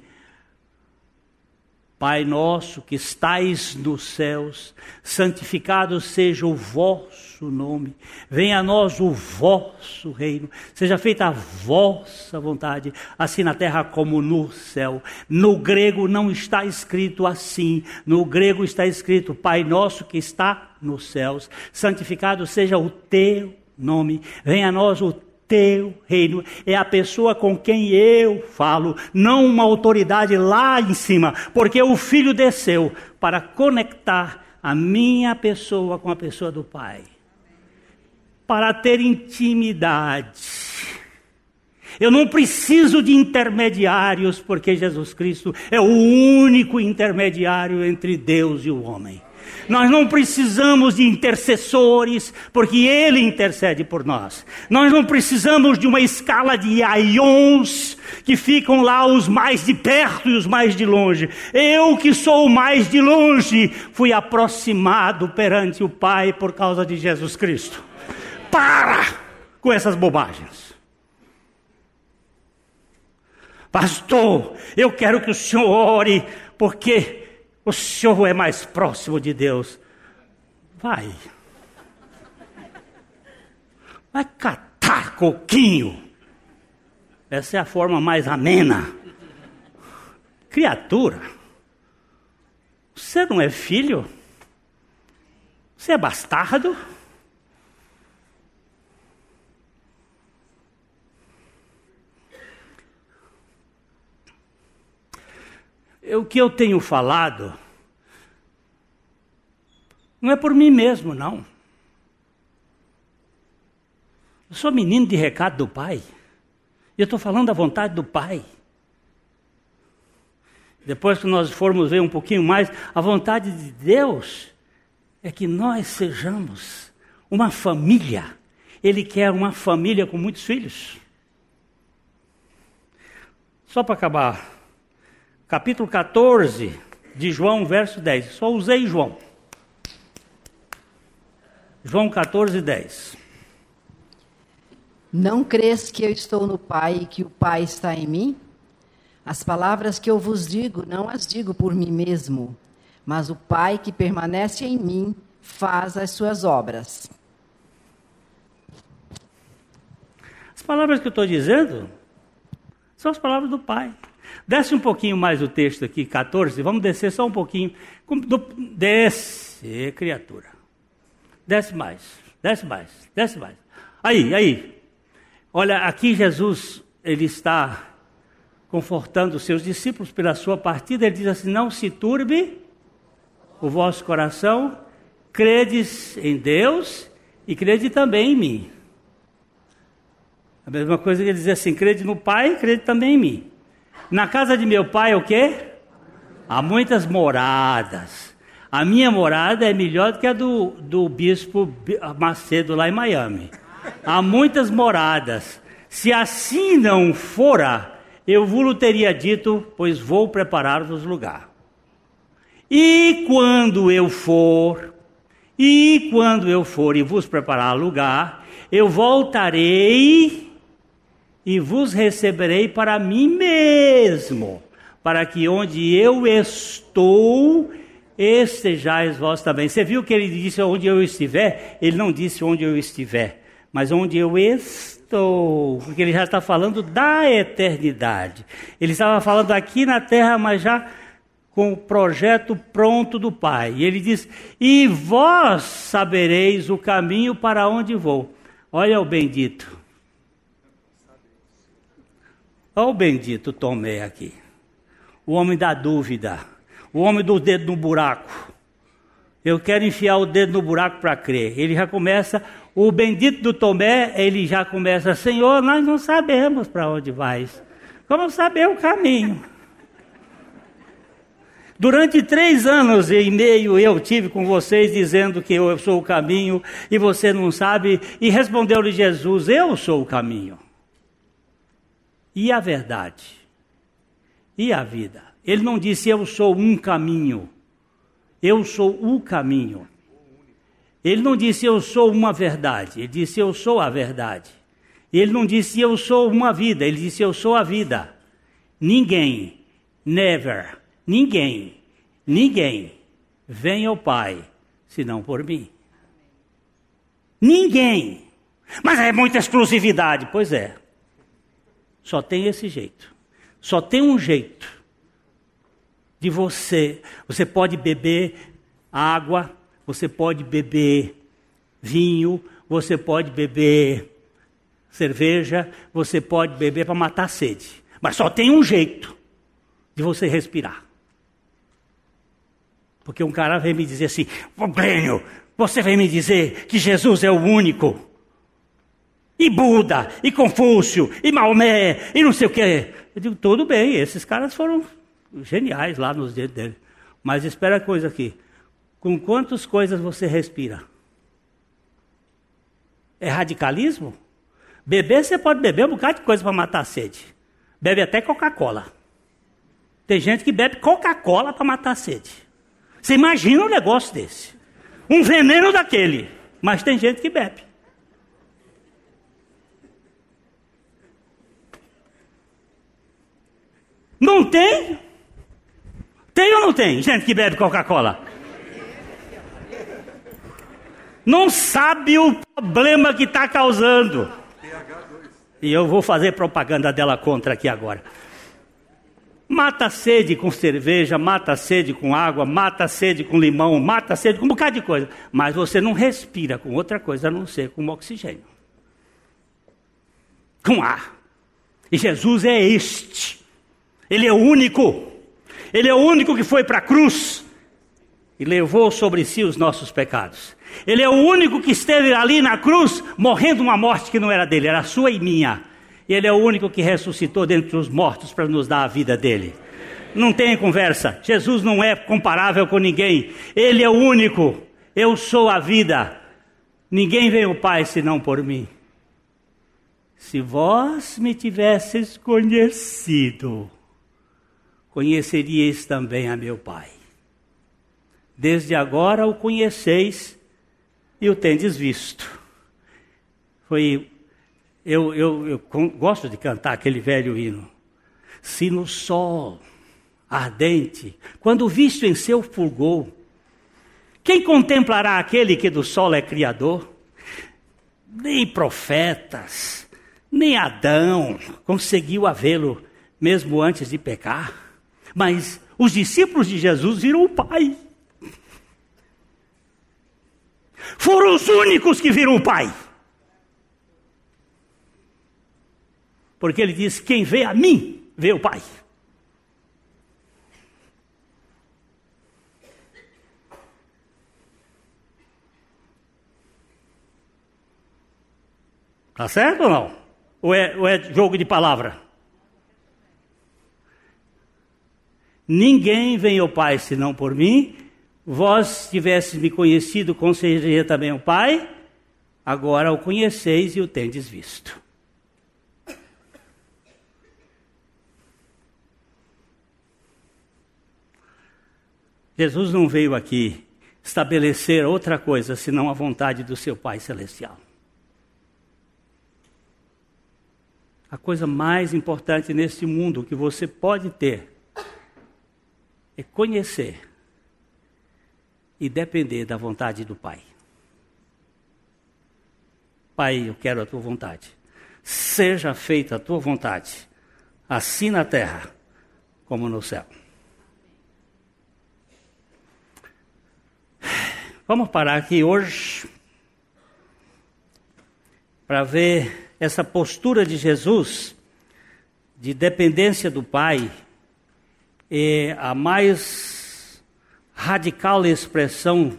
Pai nosso que estais nos céus, santificado seja o vosso nome, venha a nós o vosso reino, seja feita a vossa vontade, assim na terra como no céu. No grego não está escrito assim, no grego está escrito Pai nosso que está nos céus, santificado seja o teu nome, venha a nós o teu reino. É a pessoa com quem eu falo, não uma autoridade lá em cima, porque o filho desceu para conectar a minha pessoa com a pessoa do Pai. Para ter intimidade. Eu não preciso de intermediários, porque Jesus Cristo é o único intermediário entre Deus e o homem. Nós não precisamos de intercessores, porque Ele intercede por nós. Nós não precisamos de uma escala de aions que ficam lá os mais de perto e os mais de longe. Eu que sou o mais de longe, fui aproximado perante o Pai por causa de Jesus Cristo. Para com essas bobagens. Pastor, eu quero que o senhor ore, porque o senhor é mais próximo de Deus. Vai. Vai catar coquinho Essa é a forma mais amena. Criatura, você não é filho? Você é bastardo? O que eu tenho falado não é por mim mesmo, não. Eu sou menino de recado do Pai. E eu estou falando da vontade do Pai. Depois que nós formos ver um pouquinho mais, a vontade de Deus é que nós sejamos uma família. Ele quer uma família com muitos filhos. Só para acabar, capítulo 14 de João, verso 10. Só usei João. João 14, 10. Não crês que eu estou no Pai e que o Pai está em mim? As palavras que eu vos digo, não as digo por mim mesmo, mas o Pai que permanece em mim faz as suas obras. As palavras que eu estou dizendo são as palavras do Pai. Desce um pouquinho mais o texto aqui, 14, vamos descer só um pouquinho. Desce, criatura. Desce mais, desce mais, desce mais. Aí, aí, Olha, aqui Jesus, ele está confortando os seus discípulos pela sua partida, ele diz assim: Não se turbe o vosso coração, credes em Deus e crede também em mim. A mesma coisa que ele diz assim: crede no Pai, crede também em mim. Na casa de meu pai, o quê? Há muitas moradas. A minha morada é melhor do que a do, do bispo Macedo lá em Miami há muitas moradas. Se assim não fora, eu vos teria dito, pois vou preparar-vos lugar. E quando eu for, e quando eu for e vos preparar lugar, eu voltarei e vos receberei para mim mesmo, para que onde eu estou, estejais vós também. Você viu que ele disse onde eu estiver? Ele não disse onde eu estiver mas onde eu estou, porque ele já está falando da eternidade. Ele estava falando aqui na terra, mas já com o projeto pronto do Pai. E ele diz: E vós sabereis o caminho para onde vou. Olha o bendito. Olha o bendito Tomé aqui. O homem da dúvida. O homem do dedo no buraco. Eu quero enfiar o dedo no buraco para crer. Ele já começa o bendito do Tomé, ele já começa, Senhor, nós não sabemos para onde vais. Como saber o caminho? Durante três anos e meio eu tive com vocês dizendo que eu sou o caminho e você não sabe, e respondeu-lhe Jesus: Eu sou o caminho. E a verdade? E a vida? Ele não disse eu sou um caminho, eu sou o caminho. Ele não disse eu sou uma verdade, ele disse eu sou a verdade. Ele não disse eu sou uma vida, ele disse eu sou a vida. Ninguém, never, ninguém, ninguém vem ao Pai senão por mim. Ninguém. Mas é muita exclusividade. Pois é. Só tem esse jeito. Só tem um jeito de você. Você pode beber água você pode beber vinho, você pode beber cerveja, você pode beber para matar a sede. Mas só tem um jeito de você respirar. Porque um cara vem me dizer assim: Glênio, você vem me dizer que Jesus é o único. E Buda, e Confúcio, e Maomé, e não sei o quê. Eu digo: tudo bem, esses caras foram geniais lá nos dedos dele. Mas espera a coisa aqui. Com quantas coisas você respira? É radicalismo? Beber, você pode beber um bocado de coisa para matar a sede. Bebe até Coca-Cola. Tem gente que bebe Coca-Cola para matar a sede. Você imagina um negócio desse? Um veneno daquele. Mas tem gente que bebe. Não tem? Tem ou não tem gente que bebe Coca-Cola? não sabe o problema que está causando. E eu vou fazer propaganda dela contra aqui agora. Mata a sede com cerveja, mata a sede com água, mata a sede com limão, mata a sede com um bocado de coisa. Mas você não respira com outra coisa a não ser com oxigênio. Com ar. E Jesus é este. Ele é o único. Ele é o único que foi para a cruz e levou sobre si os nossos pecados. Ele é o único que esteve ali na cruz, morrendo uma morte que não era dele, era sua e minha. E ele é o único que ressuscitou dentre os mortos para nos dar a vida dele. Não tem conversa. Jesus não é comparável com ninguém. Ele é o único. Eu sou a vida. Ninguém vem ao Pai senão por mim. Se vós me tivesses conhecido, conheceríeis também a meu Pai. Desde agora o conheceis e o tendes visto. Foi eu, eu, eu gosto de cantar aquele velho hino. Se no sol ardente, quando visto em seu fulgor, quem contemplará aquele que do sol é criador? Nem profetas, nem Adão conseguiu havê-lo mesmo antes de pecar. Mas os discípulos de Jesus viram o Pai. Foram os únicos que viram o Pai. Porque ele diz: Quem vê a mim, vê o Pai. Tá certo ou não? Ou é, ou é jogo de palavra? Ninguém vem ao Pai senão por mim. Vós tivesses me conhecido, concederia também o Pai. Agora o conheceis e o tendes visto. Jesus não veio aqui estabelecer outra coisa senão a vontade do seu Pai Celestial. A coisa mais importante neste mundo que você pode ter é conhecer e depender da vontade do Pai. Pai, eu quero a tua vontade. Seja feita a tua vontade, assim na terra como no céu. Vamos parar aqui hoje para ver essa postura de Jesus de dependência do Pai e a mais radical expressão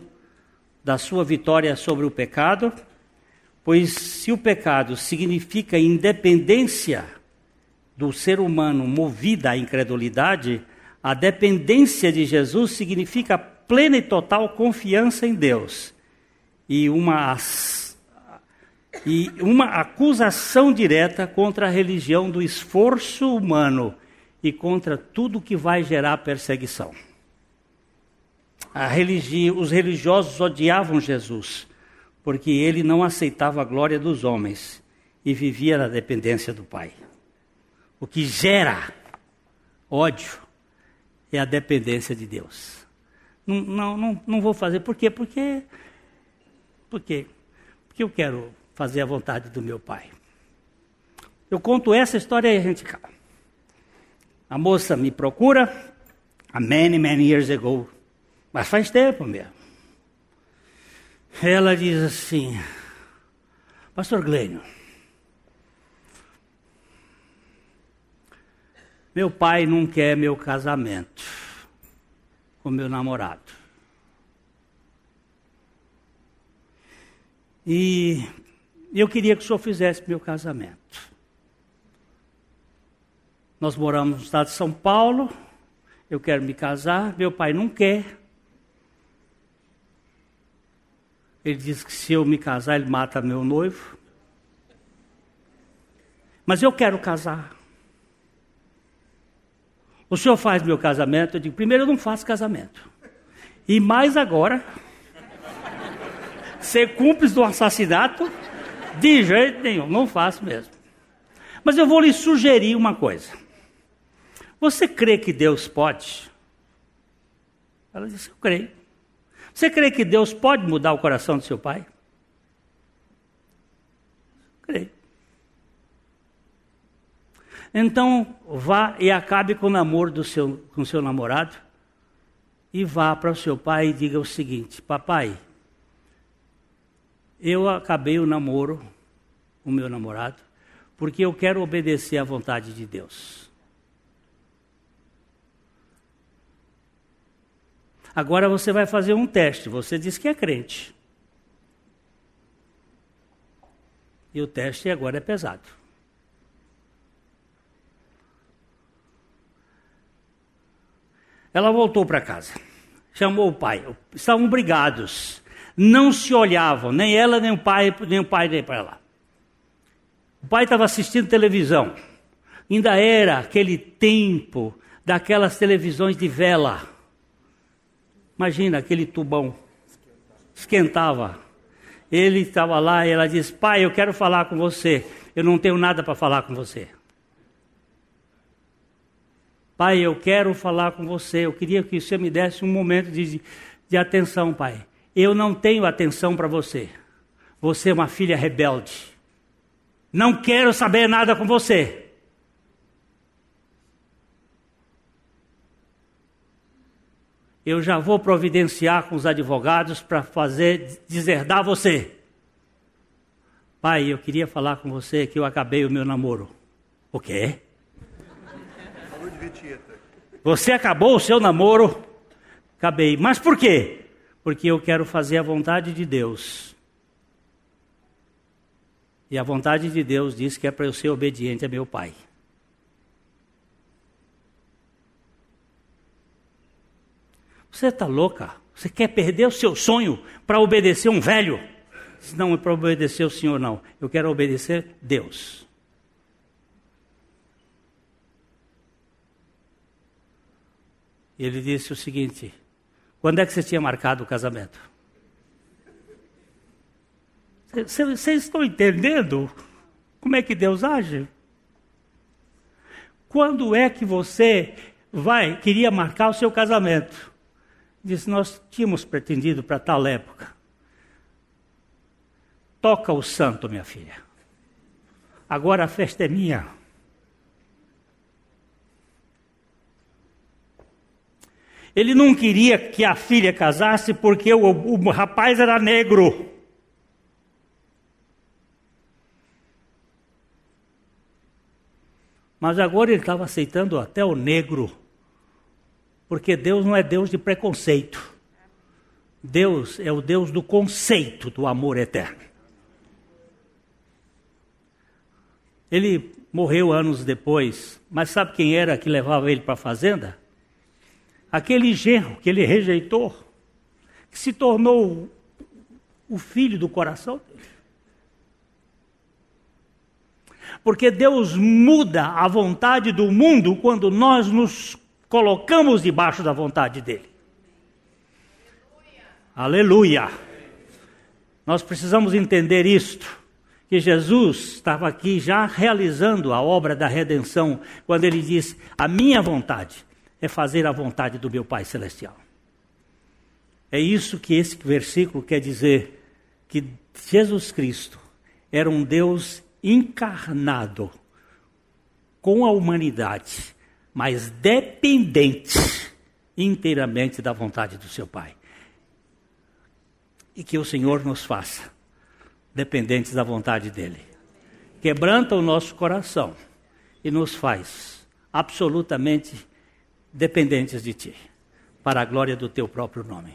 da sua vitória sobre o pecado, pois se o pecado significa independência do ser humano movida à incredulidade, a dependência de Jesus significa plena e total confiança em Deus e uma, e uma acusação direta contra a religião do esforço humano e contra tudo que vai gerar perseguição. Religi os religiosos odiavam Jesus, porque ele não aceitava a glória dos homens e vivia na dependência do Pai. O que gera ódio é a dependência de Deus. Não, não, não, não vou fazer. Por quê? Porque, porque, porque eu quero fazer a vontade do meu pai. Eu conto essa história e a gente acaba. A moça me procura, há many, many years ago, mas faz tempo mesmo. Ela diz assim, Pastor Glênio, meu pai não quer meu casamento com meu namorado. E eu queria que o senhor fizesse meu casamento. Nós moramos no estado de São Paulo, eu quero me casar, meu pai não quer. Ele diz que se eu me casar, ele mata meu noivo. Mas eu quero casar. O senhor faz meu casamento? Eu digo, primeiro eu não faço casamento. E mais agora, ser cúmplice do assassinato, de jeito nenhum, não faço mesmo. Mas eu vou lhe sugerir uma coisa. Você crê que Deus pode? Ela disse, eu creio. Você crê que Deus pode mudar o coração do seu pai? Creio. Então, vá e acabe com o namoro do seu, com seu namorado e vá para o seu pai e diga o seguinte: Papai, eu acabei o namoro o meu namorado porque eu quero obedecer à vontade de Deus. Agora você vai fazer um teste. Você diz que é crente. E o teste agora é pesado. Ela voltou para casa, chamou o pai. Estavam brigados, não se olhavam, nem ela, nem o pai, nem o pai nem para lá. O pai estava assistindo televisão. Ainda era aquele tempo daquelas televisões de vela. Imagina aquele tubão. Esquentava. Ele estava lá e ela disse: Pai, eu quero falar com você. Eu não tenho nada para falar com você. Pai, eu quero falar com você. Eu queria que você me desse um momento de, de atenção, pai. Eu não tenho atenção para você. Você é uma filha rebelde. Não quero saber nada com você. Eu já vou providenciar com os advogados para fazer deserdar você. Pai, eu queria falar com você que eu acabei o meu namoro. O quê? Você acabou o seu namoro? Acabei. Mas por quê? Porque eu quero fazer a vontade de Deus. E a vontade de Deus diz que é para eu ser obediente a meu pai. Você está louca? Você quer perder o seu sonho para obedecer um velho? Não é para obedecer o Senhor, não. Eu quero obedecer Deus. Ele disse o seguinte: quando é que você tinha marcado o casamento? Vocês estão entendendo como é que Deus age? Quando é que você vai queria marcar o seu casamento? Disse, nós tínhamos pretendido para tal época. Toca o santo, minha filha. Agora a festa é minha. Ele não queria que a filha casasse porque o, o rapaz era negro. Mas agora ele estava aceitando até o negro, porque Deus não é Deus de preconceito. Deus é o Deus do conceito do amor eterno. Ele morreu anos depois, mas sabe quem era que levava ele para a fazenda? Aquele genro que ele rejeitou, que se tornou o filho do coração dele. Porque Deus muda a vontade do mundo quando nós nos colocamos debaixo da vontade dele. Aleluia. Aleluia. Nós precisamos entender isto que Jesus estava aqui já realizando a obra da redenção, quando ele disse: A minha vontade é fazer a vontade do meu Pai Celestial. É isso que esse versículo quer dizer: que Jesus Cristo era um Deus encarnado com a humanidade, mas dependente inteiramente da vontade do seu Pai. E que o Senhor nos faça dependentes da vontade dEle. Quebranta o nosso coração e nos faz absolutamente dependentes de Ti, para a glória do Teu próprio nome.